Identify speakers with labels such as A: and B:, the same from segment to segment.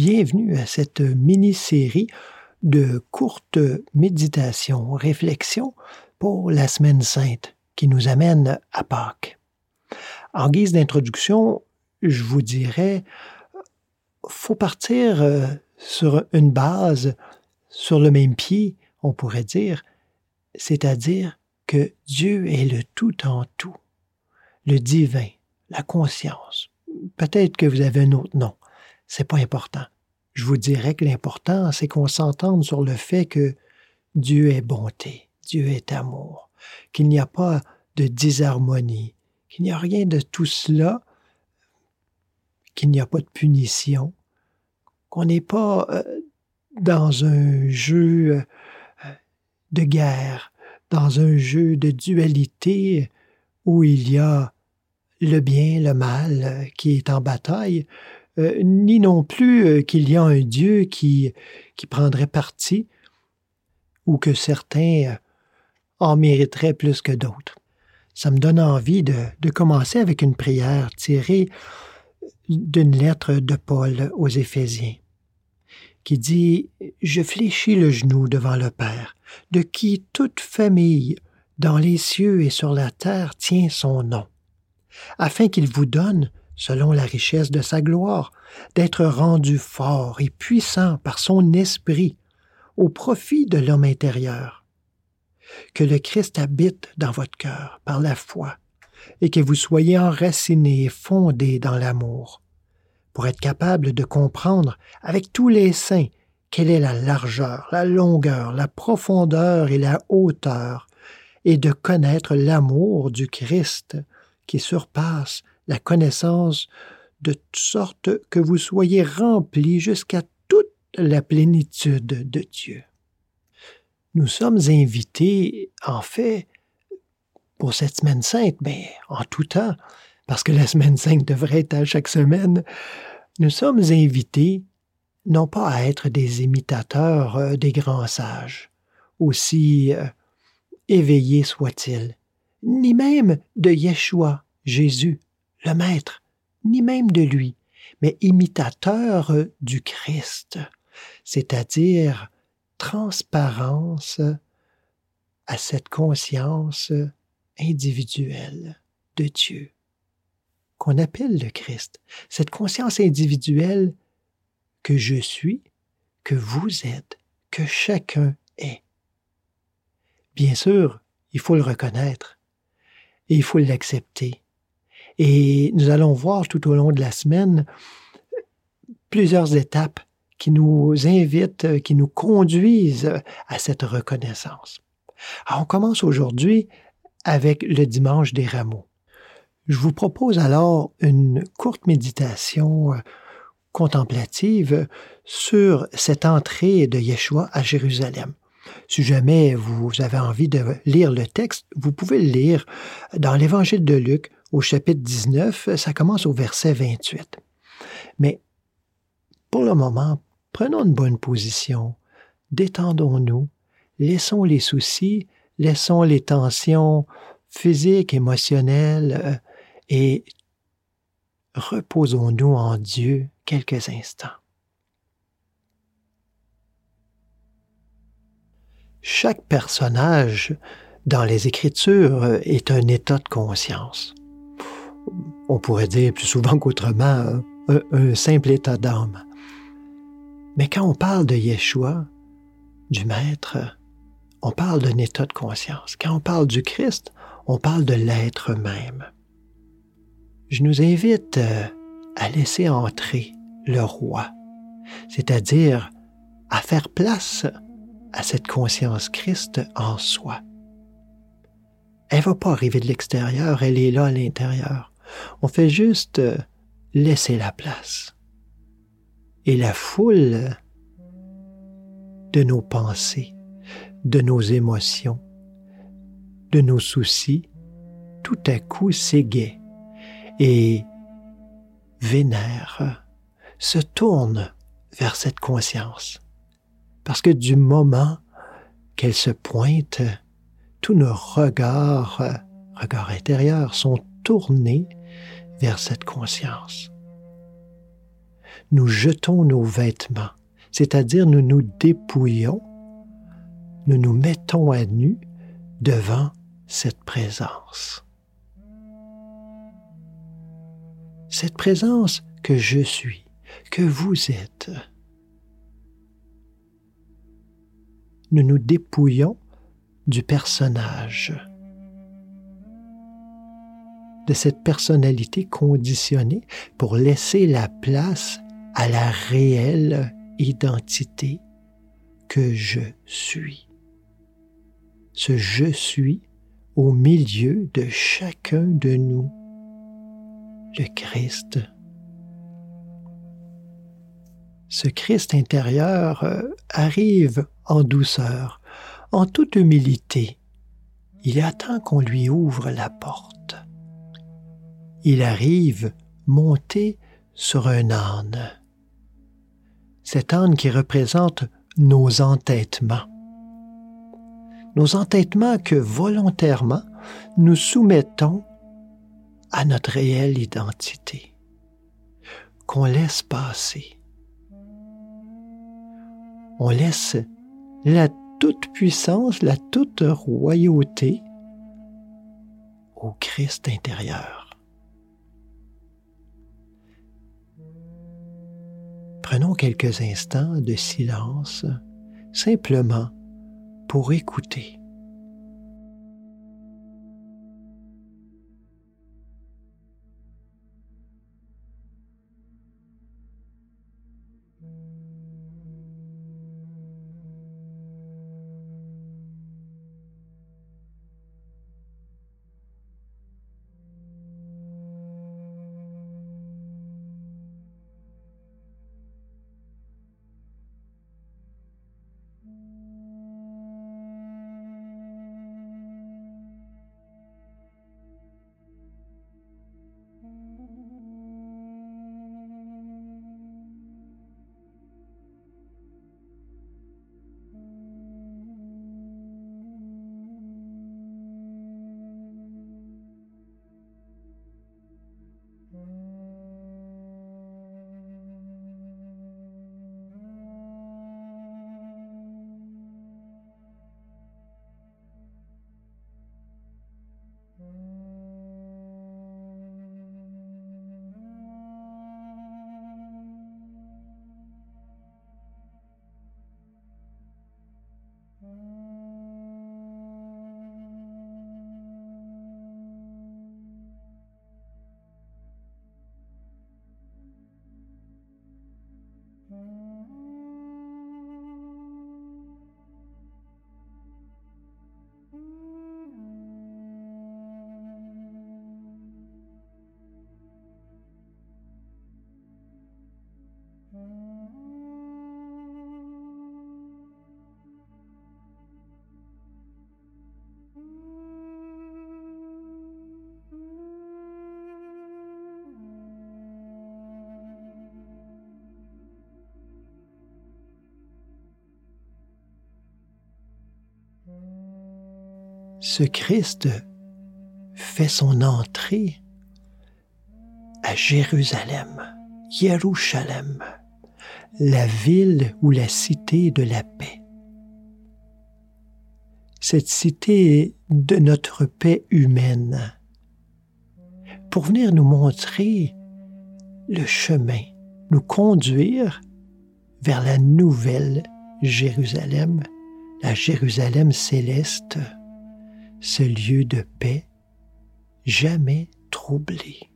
A: bienvenue à cette mini-série de courtes méditations, réflexions pour la semaine sainte qui nous amène à Pâques. En guise d'introduction, je vous dirais, faut partir euh, sur une base, sur le même pied, on pourrait dire, c'est-à-dire que Dieu est le tout en tout, le divin, la conscience. Peut-être que vous avez un autre nom c'est pas important. Je vous dirais que l'important, c'est qu'on s'entende sur le fait que Dieu est bonté, Dieu est amour, qu'il n'y a pas de disharmonie, qu'il n'y a rien de tout cela, qu'il n'y a pas de punition, qu'on n'est pas euh, dans un jeu euh, de guerre, dans un jeu de dualité où il y a le bien, le mal euh, qui est en bataille, euh, ni non plus euh, qu'il y a un Dieu qui, qui prendrait parti ou que certains euh, en mériteraient plus que d'autres. Ça me donne envie de, de commencer avec une prière tirée d'une lettre de Paul aux Éphésiens, qui dit Je fléchis le genou devant le Père, de qui toute famille dans les cieux et sur la terre tient son nom, afin qu'il vous donne selon la richesse de sa gloire, d'être rendu fort et puissant par son esprit au profit de l'homme intérieur. Que le Christ habite dans votre cœur par la foi et que vous soyez enracinés et fondés dans l'amour, pour être capable de comprendre avec tous les saints quelle est la largeur, la longueur, la profondeur et la hauteur, et de connaître l'amour du Christ qui surpasse la connaissance de sorte que vous soyez remplis jusqu'à toute la plénitude de Dieu. Nous sommes invités, en fait, pour cette semaine sainte, mais en tout temps, parce que la semaine sainte devrait être à chaque semaine, nous sommes invités non pas à être des imitateurs euh, des grands sages, aussi euh, éveillés soient-ils, ni même de Yeshua, Jésus, le Maître, ni même de lui, mais imitateur du Christ, c'est-à-dire transparence à cette conscience individuelle de Dieu, qu'on appelle le Christ, cette conscience individuelle que je suis, que vous êtes, que chacun est. Bien sûr, il faut le reconnaître et il faut l'accepter. Et nous allons voir tout au long de la semaine plusieurs étapes qui nous invitent, qui nous conduisent à cette reconnaissance. Alors, on commence aujourd'hui avec le dimanche des rameaux. Je vous propose alors une courte méditation euh, contemplative sur cette entrée de Yeshua à Jérusalem. Si jamais vous avez envie de lire le texte, vous pouvez le lire dans l'Évangile de Luc au chapitre 19, ça commence au verset 28. Mais pour le moment, prenons une bonne position, détendons-nous, laissons les soucis, laissons les tensions physiques, émotionnelles euh, et reposons-nous en Dieu quelques instants. Chaque personnage dans les Écritures est un état de conscience on pourrait dire plus souvent qu'autrement, un, simple état d'âme. Mais quand on parle de Yeshua, du Maître, on parle d'un état de conscience. Quand on parle du Christ, on parle de l'être même. Je nous invite euh, à laisser entrer le roi, c'est-à-dire à faire place à cette conscience Christ en soi. Elle ne va pas arriver de l'extérieur, elle est là à l'intérieur. On fait juste euh, laisser la place. Et la foule de nos pensées, de nos émotions, de nos soucis, tout à coup s'égaie et vénère, se tourne vers cette conscience. Parce que du moment qu'elle se pointe, tous nos regards, regards intérieurs, sont tournés vers cette conscience. nous jetons nos vêtements, c'est-à-dire nous nous dépouillons, nous nous mettons à nu devant cette présence. Cette présence que je suis, que vous êtes. Nous nous dépouillons du personnage, de cette personnalité conditionnée pour laisser la place à la réelle identité que je suis. Ce je suis au milieu de chacun de nous, le Christ. Ce Christ intérieur euh, arrive en douceur, en toute humilité. Il attend qu'on lui ouvre la porte. Il arrive monté sur un âne. Cet âne qui représente nos entêtements. Nos entêtements que volontairement nous soumettons à notre réelle identité, qu'on laisse passer. On laisse la toute puissance, la toute royauté au Christ intérieur. Prenons quelques instants de silence simplement pour écouter. Mm-hmm. Ce Christ fait son entrée à Jérusalem, Jérusalem, la ville ou la cité de la paix. Cette cité de notre paix humaine, pour venir nous montrer le chemin, nous conduire vers la nouvelle Jérusalem, la Jérusalem céleste ce lieu de paix jamais troublé.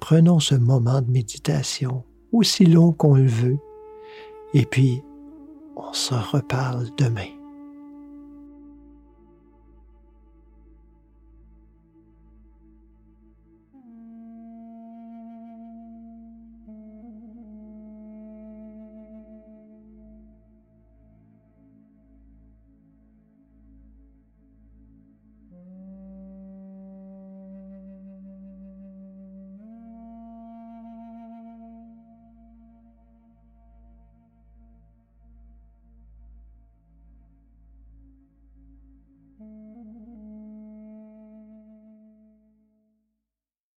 A: Prenons ce moment de méditation, aussi long qu'on le veut, et puis on se reparle demain.